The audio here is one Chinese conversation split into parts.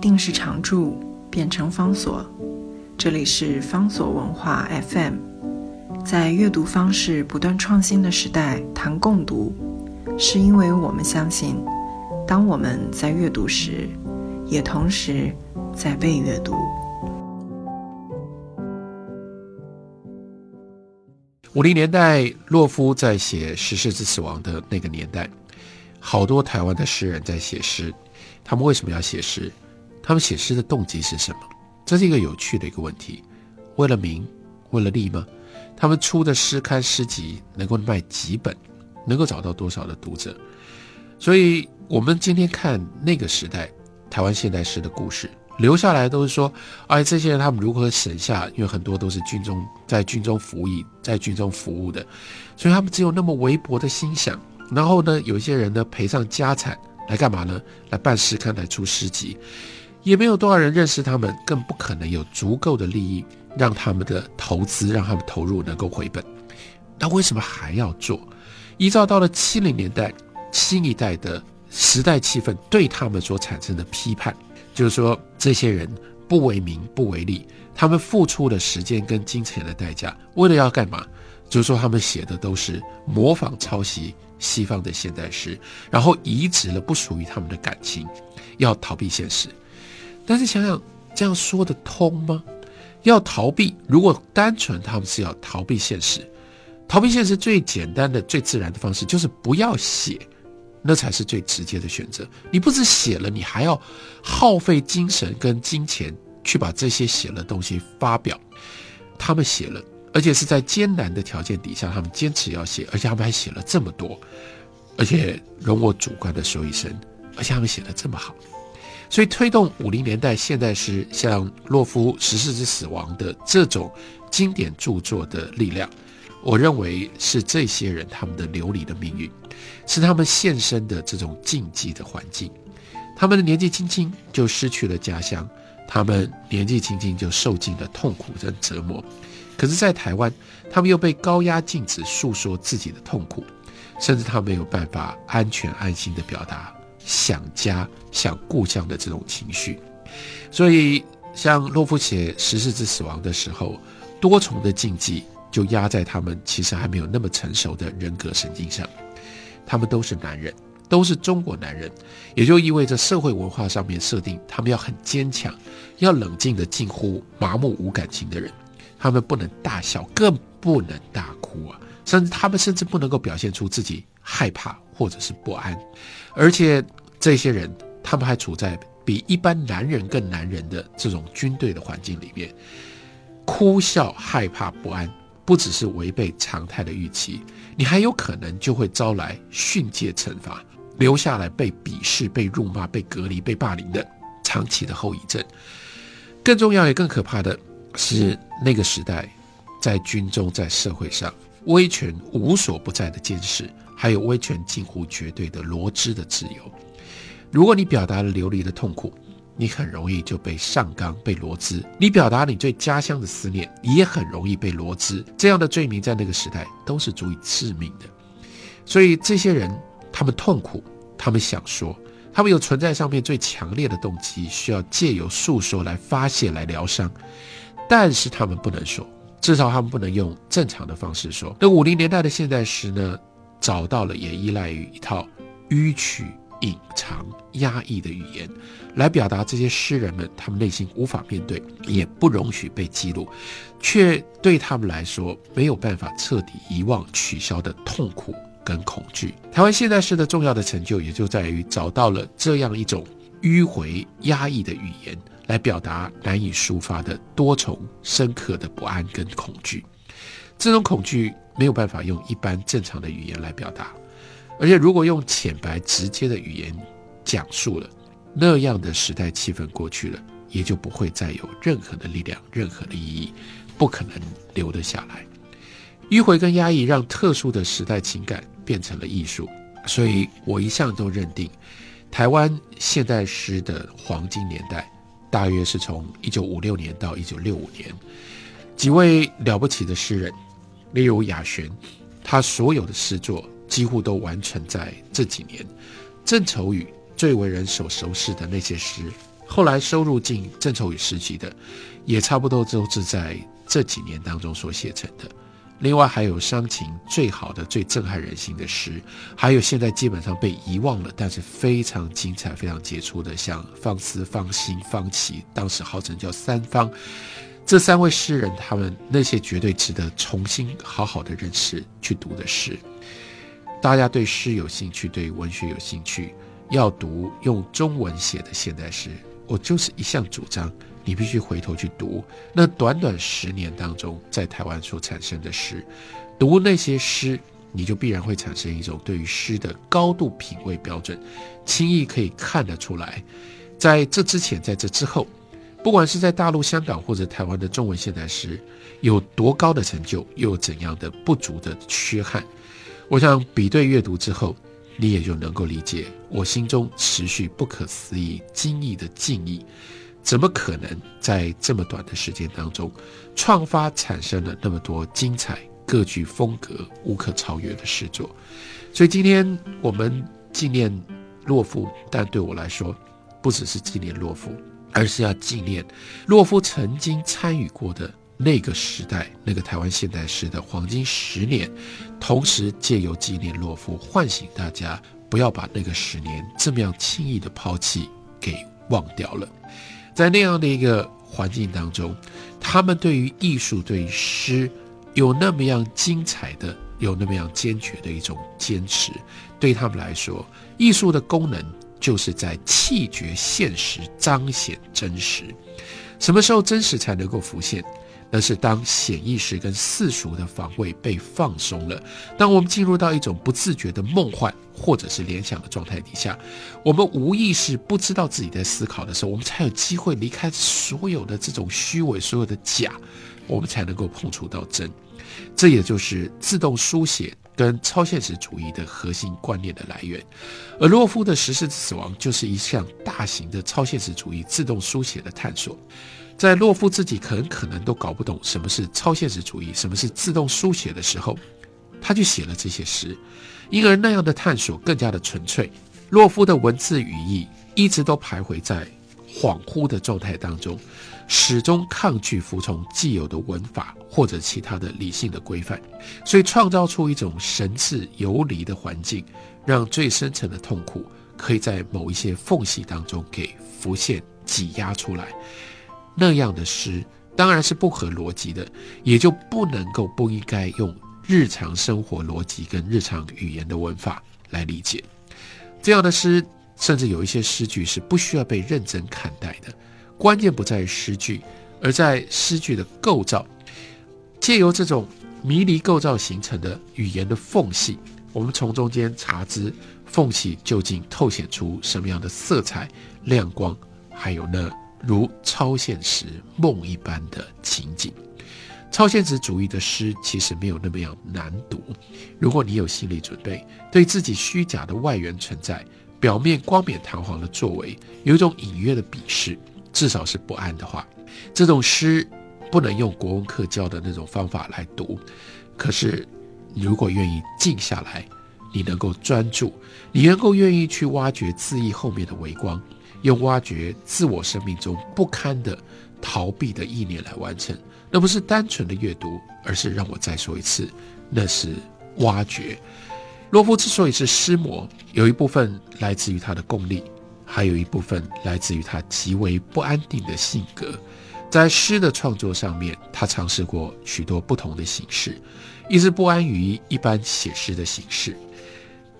定时常驻变成方所。这里是方所文化 FM，在阅读方式不断创新的时代谈共读，是因为我们相信，当我们在阅读时，也同时在被阅读。五零年代，洛夫在写《十世之死亡》的那个年代，好多台湾的诗人在写诗。他们为什么要写诗？他们写诗的动机是什么？这是一个有趣的一个问题。为了名，为了利吗？他们出的诗刊诗集能够卖几本，能够找到多少的读者？所以，我们今天看那个时代台湾现代诗的故事。留下来都是说，哎，这些人他们如何省下？因为很多都是军中在军中服役，在军中服务的，所以他们只有那么微薄的心想。然后呢，有些人呢赔上家产来干嘛呢？来办诗刊，来出诗集，也没有多少人认识他们，更不可能有足够的利益让他们的投资，让他们投入能够回本。那为什么还要做？依照到了七零年代新一代的时代气氛对他们所产生的批判。就是说，这些人不为名不为利，他们付出的时间跟金钱的代价，为了要干嘛？就是说，他们写的都是模仿抄袭西方的现代诗，然后移植了不属于他们的感情，要逃避现实。但是想想，这样说得通吗？要逃避，如果单纯他们是要逃避现实，逃避现实最简单的、最自然的方式就是不要写。那才是最直接的选择。你不止写了，你还要耗费精神跟金钱去把这些写了东西发表。他们写了，而且是在艰难的条件底下，他们坚持要写，而且他们还写了这么多，而且容我主观的说一声，而且他们写的这么好。所以推动五零年代现代诗，像洛夫《十四之死亡》的这种经典著作的力量，我认为是这些人他们的流离的命运。是他们现身的这种禁忌的环境，他们的年纪轻轻就失去了家乡，他们年纪轻轻就受尽了痛苦跟折磨。可是，在台湾，他们又被高压禁止诉说自己的痛苦，甚至他没有办法安全安心的表达想家、想故乡的这种情绪。所以，像洛夫写《十四之死亡》的时候，多重的禁忌就压在他们其实还没有那么成熟的人格神经上。他们都是男人，都是中国男人，也就意味着社会文化上面设定他们要很坚强，要冷静的近乎麻木无感情的人，他们不能大笑，更不能大哭啊，甚至他们甚至不能够表现出自己害怕或者是不安，而且这些人他们还处在比一般男人更男人的这种军队的环境里面，哭笑害怕不安。不只是违背常态的预期，你还有可能就会招来训诫惩罚，留下来被鄙视、被辱骂、被隔离、被霸凌的长期的后遗症。更重要也更可怕的是，那个时代在军中、在社会上，威权无所不在的监视，还有威权近乎绝对的罗织的自由。如果你表达了流离的痛苦，你很容易就被上纲、被罗织。你表达你对家乡的思念，也很容易被罗织。这样的罪名在那个时代都是足以致命的。所以这些人，他们痛苦，他们想说，他们有存在上面最强烈的动机，需要借由诉说来发泄、来疗伤。但是他们不能说，至少他们不能用正常的方式说。那五零年代的现代诗呢，找到了也依赖于一套迂曲。隐藏、压抑的语言，来表达这些诗人们他们内心无法面对，也不容许被记录，却对他们来说没有办法彻底遗忘、取消的痛苦跟恐惧。台湾现代诗的重要的成就，也就在于找到了这样一种迂回、压抑的语言，来表达难以抒发的多重、深刻的不安跟恐惧。这种恐惧没有办法用一般正常的语言来表达。而且，如果用浅白直接的语言讲述了那样的时代气氛过去了，也就不会再有任何的力量、任何的意义，不可能留得下来。迂回跟压抑让特殊的时代情感变成了艺术，所以我一向都认定，台湾现代诗的黄金年代，大约是从一九五六年到一九六五年。几位了不起的诗人，例如雅璇，他所有的诗作。几乎都完成在这几年。郑愁予最为人所熟识的那些诗，后来收入进《郑愁予诗集》的，也差不多都是在这几年当中所写成的。另外还有伤情最好的、最震撼人心的诗，还有现在基本上被遗忘了，但是非常精彩、非常杰出的，像方思、方心、方琦，当时号称叫三方，这三位诗人，他们那些绝对值得重新好好的认识、去读的诗。大家对诗有兴趣，对文学有兴趣，要读用中文写的现代诗，我就是一向主张。你必须回头去读那短短十年当中在台湾所产生的诗，读那些诗，你就必然会产生一种对于诗的高度品味标准，轻易可以看得出来。在这之前，在这之后，不管是在大陆、香港或者台湾的中文现代诗有多高的成就，又有怎样的不足的缺憾，我想比对阅读之后，你也就能够理解我心中持续不可思议、惊异的敬意。怎么可能在这么短的时间当中，创发产生了那么多精彩、各具风格、无可超越的诗作？所以今天我们纪念洛夫，但对我来说，不只是纪念洛夫，而是要纪念洛夫曾经参与过的那个时代，那个台湾现代诗的黄金十年。同时，借由纪念洛夫，唤醒大家不要把那个十年这么样轻易的抛弃，给忘掉了。在那样的一个环境当中，他们对于艺术、对于诗，有那么样精彩的、有那么样坚决的一种坚持。对他们来说，艺术的功能就是在气绝现实，彰显真实。什么时候真实才能够浮现？那是当显意识跟世俗的防卫被放松了，当我们进入到一种不自觉的梦幻或者是联想的状态底下，我们无意识不知道自己在思考的时候，我们才有机会离开所有的这种虚伪、所有的假，我们才能够碰触到真。这也就是自动书写跟超现实主义的核心观念的来源。而洛夫的《十世之死亡》就是一项大型的超现实主义自动书写的探索。在洛夫自己很可能都搞不懂什么是超现实主义，什么是自动书写的时候，他就写了这些诗，因而那样的探索更加的纯粹。洛夫的文字语义一直都徘徊在恍惚的状态当中，始终抗拒服从既有的文法或者其他的理性的规范，所以创造出一种神智游离的环境，让最深层的痛苦可以在某一些缝隙当中给浮现、挤压出来。那样的诗当然是不合逻辑的，也就不能够不应该用日常生活逻辑跟日常语言的文法来理解。这样的诗，甚至有一些诗句是不需要被认真看待的。关键不在于诗句，而在诗句的构造。借由这种迷离构造形成的语言的缝隙，我们从中间查知缝隙究竟透显出什么样的色彩、亮光，还有呢？如超现实梦一般的情景，超现实主义的诗其实没有那么样难读。如果你有心理准备，对自己虚假的外缘存在、表面光冕堂皇的作为有一种隐约的鄙视，至少是不安的话，这种诗不能用国文课教的那种方法来读。可是，如果愿意静下来，你能够专注，你能够愿意去挖掘字意后面的微光。用挖掘自我生命中不堪的逃避的意念来完成，那不是单纯的阅读，而是让我再说一次，那是挖掘。洛夫之所以是诗魔，有一部分来自于他的功力，还有一部分来自于他极为不安定的性格。在诗的创作上面，他尝试过许多不同的形式，一直不安于一般写诗的形式。《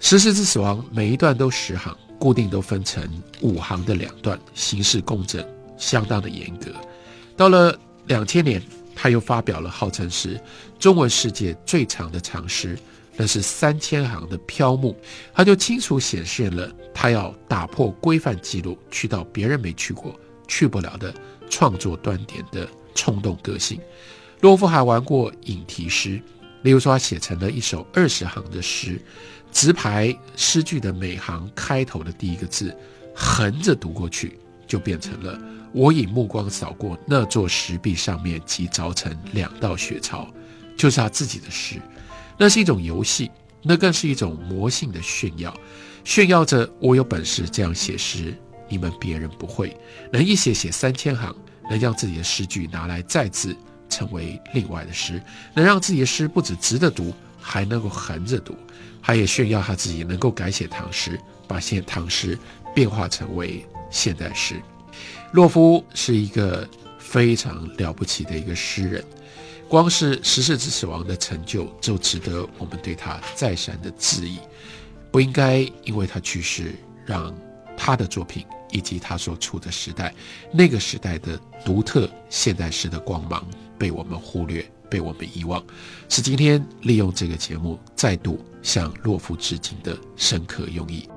十世之死亡》每一段都十行。固定都分成五行的两段，形式工整，相当的严格。到了两千年，他又发表了号称是中文世界最长的长诗，那是三千行的飘木。他就清楚显现了他要打破规范记录，去到别人没去过、去不了的创作端点的冲动个性。洛夫还玩过引题诗，例如说他写成了一首二十行的诗。直排诗句的每行开头的第一个字，横着读过去，就变成了“我以目光扫过那座石壁上面，即凿成两道血槽”，就是他自己的诗。那是一种游戏，那更是一种魔性的炫耀，炫耀着我有本事这样写诗，你们别人不会，能一写写三千行，能将自己的诗句拿来再次，成为另外的诗，能让自己的诗不止直着读，还能够横着读。他也炫耀他自己能够改写唐诗，把现唐诗变化成为现代诗。洛夫是一个非常了不起的一个诗人，光是十四之死亡的成就就值得我们对他再三的质疑。不应该因为他去世，让他的作品以及他所处的时代那个时代的独特现代诗的光芒被我们忽略。被我们遗忘，是今天利用这个节目再度向洛夫致敬的深刻用意。